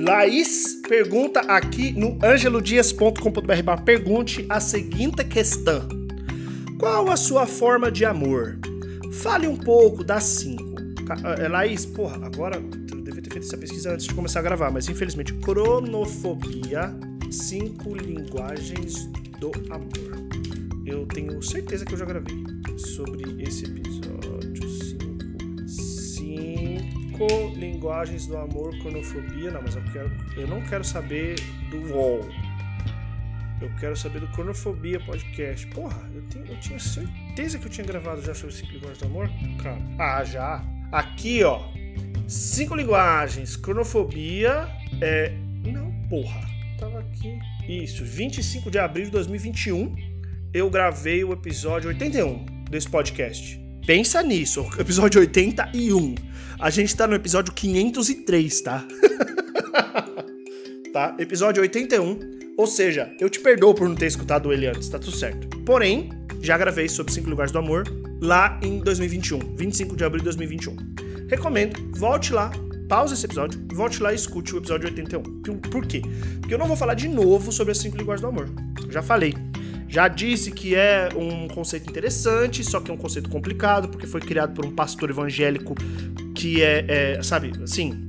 Laís pergunta aqui no angelodias.com.br pergunte a seguinte questão. Qual a sua forma de amor? Fale um pouco das cinco. É, Laís, porra, agora eu devia ter feito essa pesquisa antes de começar a gravar, mas infelizmente, cronofobia, cinco linguagens do amor. Eu tenho certeza que eu já gravei sobre esse episódio. Cinco linguagens do amor, cronofobia. Não, mas eu, quero, eu não quero saber do UOL. Eu quero saber do Cronofobia Podcast. Porra, eu, tenho, eu tinha certeza que eu tinha gravado já sobre cinco linguagens do amor, cara. Ah, já. Aqui, ó. Cinco linguagens. Cronofobia é. Não, porra. Tava aqui. Isso, 25 de abril de 2021. Eu gravei o episódio 81 desse podcast. Pensa nisso, episódio 81. A gente tá no episódio 503, tá? tá? Episódio 81 ou seja, eu te perdoo por não ter escutado ele antes, tá tudo certo. Porém, já gravei sobre 5 lugares do amor lá em 2021, 25 de abril de 2021. Recomendo, volte lá, pause esse episódio, volte lá e escute o episódio 81. Por quê? Porque eu não vou falar de novo sobre as 5 linguagens do amor. Já falei. Já disse que é um conceito interessante, só que é um conceito complicado, porque foi criado por um pastor evangélico que é, é sabe, assim,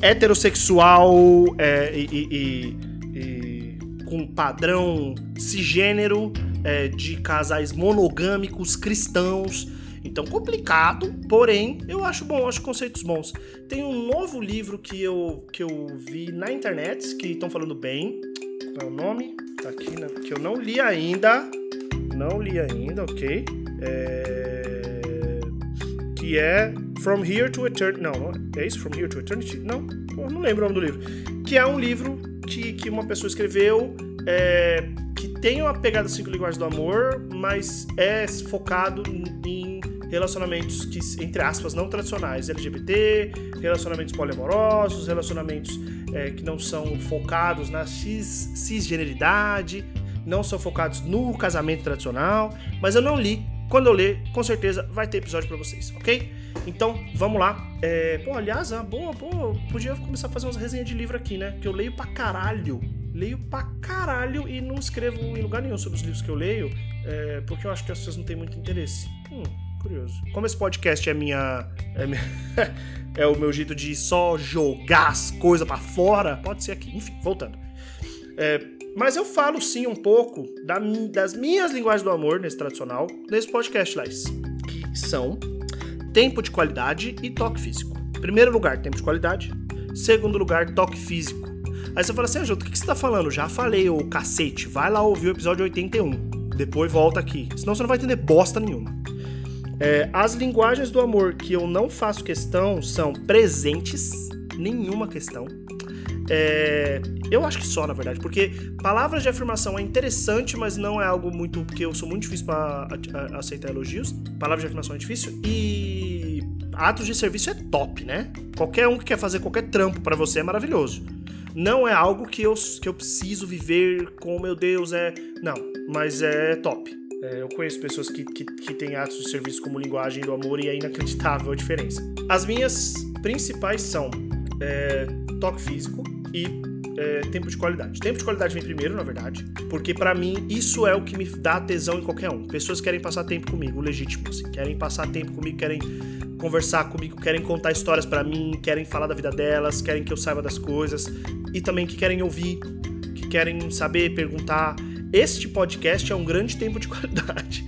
heterossexual é, e, e, e com padrão cisgênero é, de casais monogâmicos cristãos. Então, complicado, porém, eu acho bom, acho conceitos bons. Tem um novo livro que eu, que eu vi na internet, que estão falando bem. Qual é o nome? Tá aqui, né? Que eu não li ainda. Não li ainda, ok. É... Que é From Here to Eternity. Não, é isso? From Here to Eternity? Não, não lembro o nome do livro. Que é um livro que, que uma pessoa escreveu é, que tem uma pegada cinco linguagens do amor, mas é focado em relacionamentos que, entre aspas, não tradicionais, LGBT, relacionamentos poliamorosos, relacionamentos é, que não são focados na cis, cisgeneridade, não são focados no casamento tradicional, mas eu não li. Quando eu ler, com certeza vai ter episódio para vocês, ok? Então, vamos lá. É, pô, aliás, ah, boa, boa, podia começar a fazer umas resenhas de livro aqui, né? Que eu leio pra caralho. Leio pra caralho e não escrevo em lugar nenhum sobre os livros que eu leio, é, porque eu acho que as pessoas não têm muito interesse. Hum, curioso. Como esse podcast é minha. É, minha, é o meu jeito de só jogar as coisas para fora, pode ser aqui. Enfim, voltando. É, mas eu falo sim um pouco da, das minhas linguagens do amor nesse tradicional, nesse podcast, Lais. Que são tempo de qualidade e toque físico. Primeiro lugar, tempo de qualidade. Segundo lugar, toque físico. Aí você fala assim, Ajuto, o que, você tá falando? Já falei, ô cacete. Vai lá ouvir o episódio 81. Depois volta aqui. Senão você não vai entender bosta nenhuma. É, as linguagens do amor que eu não faço questão são presentes, nenhuma questão. É, eu acho que só, na verdade, porque palavras de afirmação é interessante, mas não é algo muito. porque eu sou muito difícil para aceitar elogios. Palavras de afirmação é difícil. E atos de serviço é top, né? Qualquer um que quer fazer qualquer trampo para você é maravilhoso. Não é algo que eu, que eu preciso viver com, meu Deus, é. Não, mas é top. É, eu conheço pessoas que, que, que têm atos de serviço como linguagem do amor e é inacreditável a diferença. As minhas principais são é, toque físico e é, tempo de qualidade. Tempo de qualidade vem primeiro, na verdade, porque para mim isso é o que me dá tesão em qualquer um. Pessoas querem passar tempo comigo, legítimo, assim, querem passar tempo comigo, querem conversar comigo, querem contar histórias para mim, querem falar da vida delas, querem que eu saiba das coisas e também que querem ouvir, que querem saber, perguntar. Este podcast é um grande tempo de qualidade,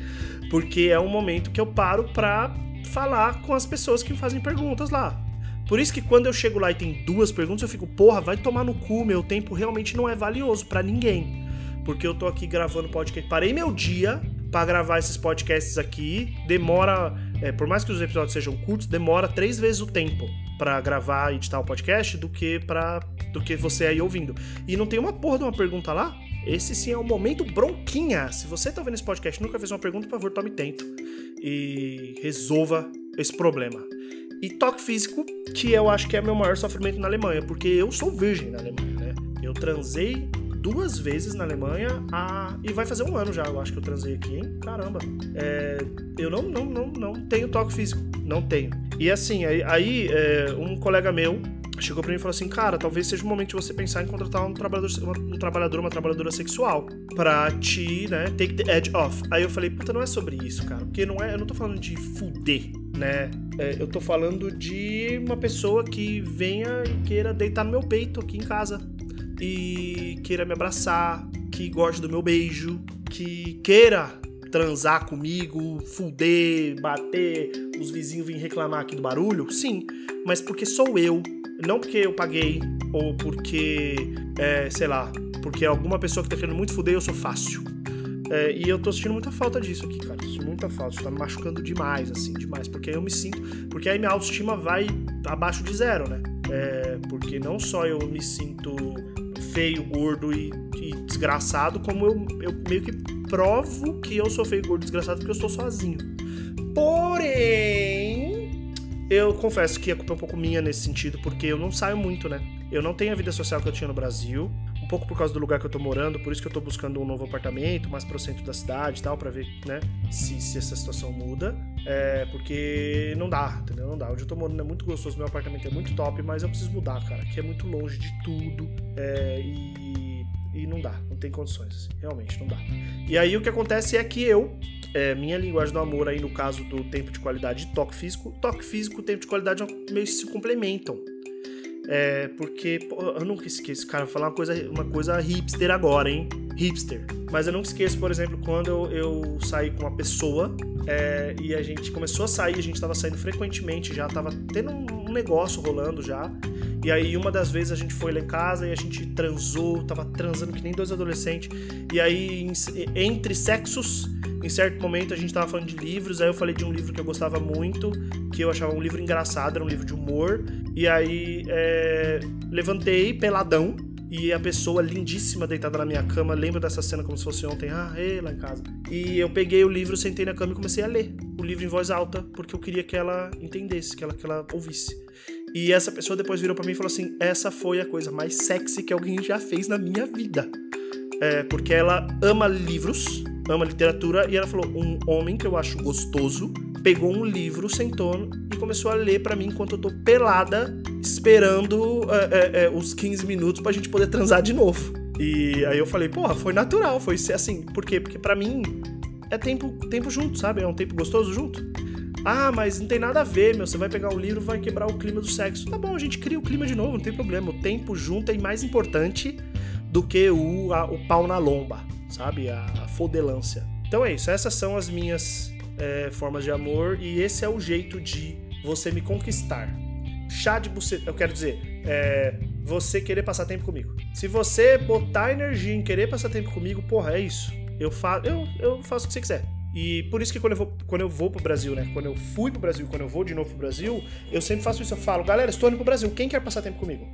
porque é um momento que eu paro para falar com as pessoas que fazem perguntas lá. Por isso que quando eu chego lá e tem duas perguntas, eu fico, porra, vai tomar no cu, meu tempo realmente não é valioso para ninguém. Porque eu tô aqui gravando podcast. Parei meu dia para gravar esses podcasts aqui. Demora, é, por mais que os episódios sejam curtos, demora três vezes o tempo para gravar e editar o podcast do que para do que você aí ouvindo. E não tem uma porra de uma pergunta lá? Esse sim é o momento bronquinha. Se você tá vendo esse podcast e nunca fez uma pergunta, por favor, tome tempo e resolva esse problema. E toque físico, que eu acho que é meu maior sofrimento na Alemanha, porque eu sou virgem na Alemanha, né? Eu transei duas vezes na Alemanha a... e vai fazer um ano já, eu acho que eu transei aqui, hein? Caramba. É... eu não, não, não, não tenho toque físico, não tenho. E assim, aí, aí é... um colega meu chegou pra mim e falou assim: Cara, talvez seja o momento de você pensar em contratar um trabalhador, um trabalhador uma trabalhadora sexual pra te, né, take the edge off. Aí eu falei: Puta, não é sobre isso, cara. Porque não é, eu não tô falando de fuder, né? É, eu tô falando de uma pessoa que venha e queira deitar no meu peito aqui em casa e queira me abraçar, que goste do meu beijo, que queira transar comigo, fuder, bater, os vizinhos virem reclamar aqui do barulho? Sim, mas porque sou eu, não porque eu paguei ou porque, é, sei lá, porque alguma pessoa que tá querendo muito fuder eu sou fácil. É, e eu tô sentindo muita falta disso aqui, cara. Muita falta. Isso tá me machucando demais, assim, demais. Porque aí eu me sinto. Porque aí minha autoestima vai abaixo de zero, né? É, porque não só eu me sinto feio, gordo e, e desgraçado, como eu, eu meio que provo que eu sou feio, gordo e desgraçado porque eu estou sozinho. Porém, eu confesso que a culpa é um pouco minha nesse sentido, porque eu não saio muito, né? Eu não tenho a vida social que eu tinha no Brasil um pouco por causa do lugar que eu tô morando, por isso que eu tô buscando um novo apartamento, mais pro centro da cidade e tal, pra ver, né, se, se essa situação muda. É, porque não dá, entendeu? Não dá. Onde eu tô morando é muito gostoso, meu apartamento é muito top, mas eu preciso mudar, cara, que é muito longe de tudo. É, e, e não dá, não tem condições, assim, realmente não dá. E aí o que acontece é que eu, é, minha linguagem do amor aí no caso do tempo de qualidade e toque físico, toque físico e tempo de qualidade meio que se complementam. É, porque pô, eu nunca esqueço, cara, falar uma coisa, uma coisa hipster agora, hein? Hipster. Mas eu nunca esqueço, por exemplo, quando eu, eu saí com uma pessoa é, e a gente começou a sair, a gente tava saindo frequentemente, já tava tendo um negócio rolando já. E aí uma das vezes a gente foi lá em casa e a gente transou, tava transando que nem dois adolescentes. E aí entre sexos, em certo momento a gente tava falando de livros, aí eu falei de um livro que eu gostava muito, que eu achava um livro engraçado, era um livro de humor. E aí é, levantei peladão e a pessoa lindíssima deitada na minha cama, lembro dessa cena como se fosse ontem, ah, ei, lá em casa. E eu peguei o livro, sentei na cama e comecei a ler o livro em voz alta, porque eu queria que ela entendesse, que ela, que ela ouvisse. E essa pessoa depois virou para mim e falou assim: essa foi a coisa mais sexy que alguém já fez na minha vida. É, porque ela ama livros, ama literatura, e ela falou: um homem que eu acho gostoso pegou um livro, sentou e começou a ler para mim enquanto eu tô pelada, esperando é, é, os 15 minutos pra gente poder transar de novo. E aí eu falei, porra, foi natural, foi assim. Por quê? Porque para mim é tempo, tempo junto, sabe? É um tempo gostoso junto. Ah, mas não tem nada a ver, meu. Você vai pegar um livro vai quebrar o clima do sexo. Tá bom, a gente cria o clima de novo, não tem problema. O tempo junto é mais importante do que o, a, o pau na lomba, sabe? A, a fodelância. Então é isso, essas são as minhas é, formas de amor e esse é o jeito de você me conquistar. Chá de buceta, eu quero dizer, é, você querer passar tempo comigo. Se você botar energia em querer passar tempo comigo, porra, é isso. Eu, fa eu, eu faço o que você quiser. E por isso que quando eu, vou, quando eu vou pro Brasil, né? Quando eu fui pro Brasil, quando eu vou de novo pro Brasil, eu sempre faço isso. Eu falo, galera, estou indo pro Brasil, quem quer passar tempo comigo?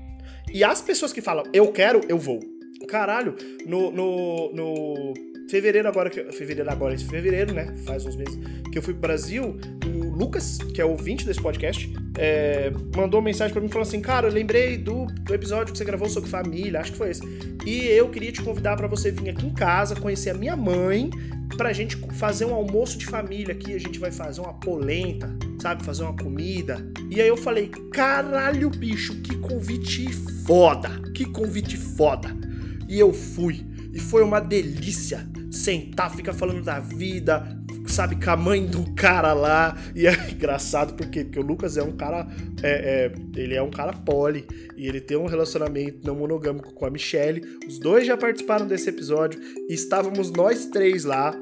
E as pessoas que falam, eu quero, eu vou. Caralho, no, no, no fevereiro agora, que, fevereiro agora, esse fevereiro, né? Faz uns meses que eu fui pro Brasil, o Lucas, que é ouvinte desse podcast, é, mandou mensagem para mim falando assim: Cara, eu lembrei do, do, episódio que você gravou sobre família, acho que foi esse. E eu queria te convidar para você vir aqui em casa, conhecer a minha mãe, pra gente fazer um almoço de família aqui. A gente vai fazer uma polenta, sabe? Fazer uma comida. E aí eu falei: Caralho, bicho, que convite foda! Que convite foda! E eu fui. E foi uma delícia sentar, ficar falando da vida, sabe, com a mãe do cara lá. E é engraçado porque, porque o Lucas é um cara. É, é, ele é um cara poli e ele tem um relacionamento não monogâmico com a Michelle. Os dois já participaram desse episódio e estávamos nós três lá.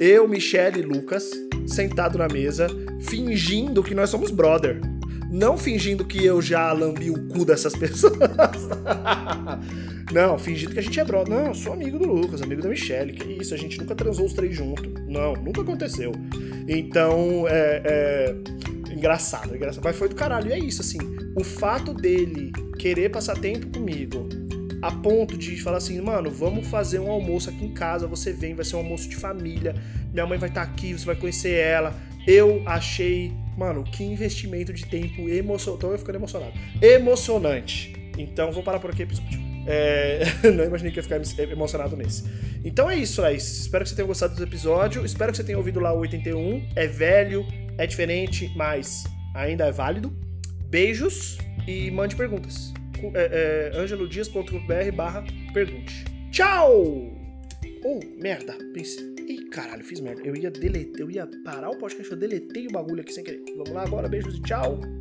Eu, Michelle e Lucas, sentado na mesa, fingindo que nós somos brother. Não fingindo que eu já lambi o cu dessas pessoas. Não, fingindo que a gente é brother. Não, eu sou amigo do Lucas, amigo da Michelle. Que isso, a gente nunca transou os três juntos. Não, nunca aconteceu. Então, é, é, engraçado, engraçado. Mas foi do caralho. E é isso, assim. O fato dele querer passar tempo comigo, a ponto de falar assim, mano, vamos fazer um almoço aqui em casa, você vem, vai ser um almoço de família, minha mãe vai estar tá aqui, você vai conhecer ela. Eu achei, mano, que investimento de tempo emocionante. Tô ficando emocionado. Emocionante. Então, vou parar por aqui episódio. É, não imaginei que ia ficar emocionado nesse. Então é isso, Laís. Espero que você tenha gostado do episódio. Espero que você tenha ouvido lá o 81. É velho, é diferente, mas ainda é válido. Beijos e mande perguntas. É, é, angelodias.com.br barra pergunte. Tchau! Oh, merda. Pensei. Ih, caralho, fiz merda. Eu ia deletar, eu ia parar o podcast, eu deletei o bagulho aqui sem querer. Vamos lá agora, beijos e tchau. Tchau.